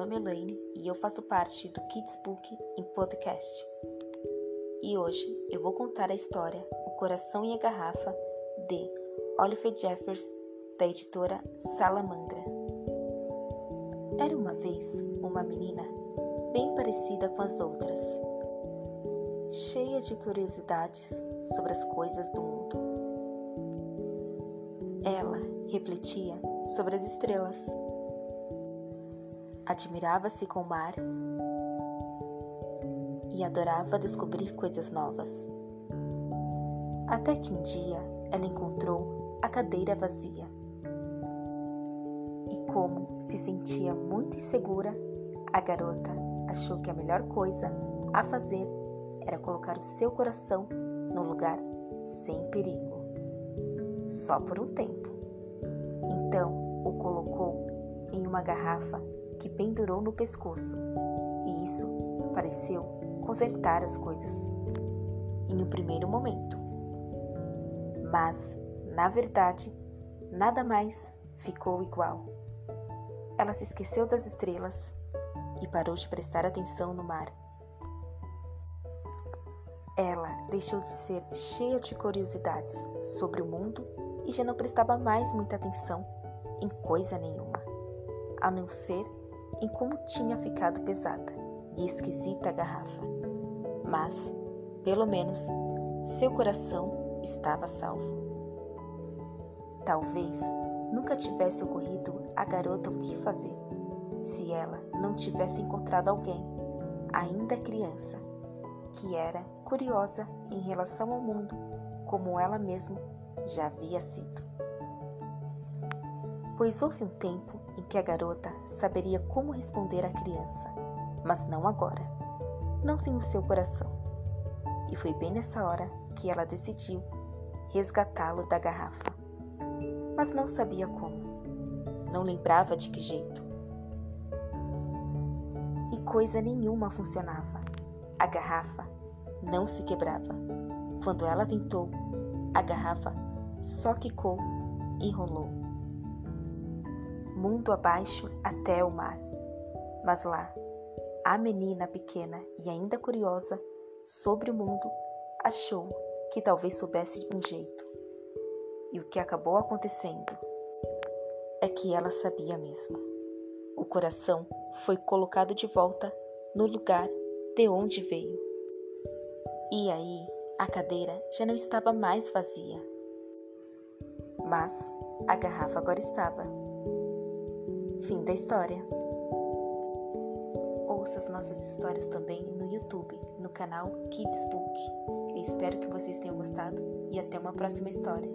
nome é Elaine e eu faço parte do Kids Book em podcast. E hoje eu vou contar a história O Coração e a Garrafa de Oliver Jeffers, da editora Salamandra. Era uma vez uma menina bem parecida com as outras, cheia de curiosidades sobre as coisas do mundo. Ela refletia sobre as estrelas admirava-se com o mar e adorava descobrir coisas novas. Até que um dia ela encontrou a cadeira vazia. E como se sentia muito insegura, a garota achou que a melhor coisa a fazer era colocar o seu coração no lugar sem perigo. Só por um tempo. Então o colocou em uma garrafa que pendurou no pescoço, e isso pareceu consertar as coisas em um primeiro momento. Mas, na verdade, nada mais ficou igual. Ela se esqueceu das estrelas e parou de prestar atenção no mar. Ela deixou de ser cheia de curiosidades sobre o mundo e já não prestava mais muita atenção em coisa nenhuma, a não ser em como tinha ficado pesada e esquisita a garrafa. Mas, pelo menos, seu coração estava salvo. Talvez nunca tivesse ocorrido à garota o que fazer se ela não tivesse encontrado alguém, ainda criança, que era curiosa em relação ao mundo como ela mesma já havia sido. Pois houve um tempo em que a garota saberia como responder à criança, mas não agora, não sem o seu coração. E foi bem nessa hora que ela decidiu resgatá-lo da garrafa. Mas não sabia como, não lembrava de que jeito. E coisa nenhuma funcionava. A garrafa não se quebrava. Quando ela tentou, a garrafa só quicou e rolou mundo abaixo até o mar. Mas lá, a menina pequena e ainda curiosa sobre o mundo achou que talvez soubesse um jeito. E o que acabou acontecendo é que ela sabia mesmo. O coração foi colocado de volta no lugar de onde veio. E aí, a cadeira já não estava mais vazia. Mas a garrafa agora estava. Fim da história. Ouça as nossas histórias também no YouTube, no canal Kids Book. Eu espero que vocês tenham gostado e até uma próxima história.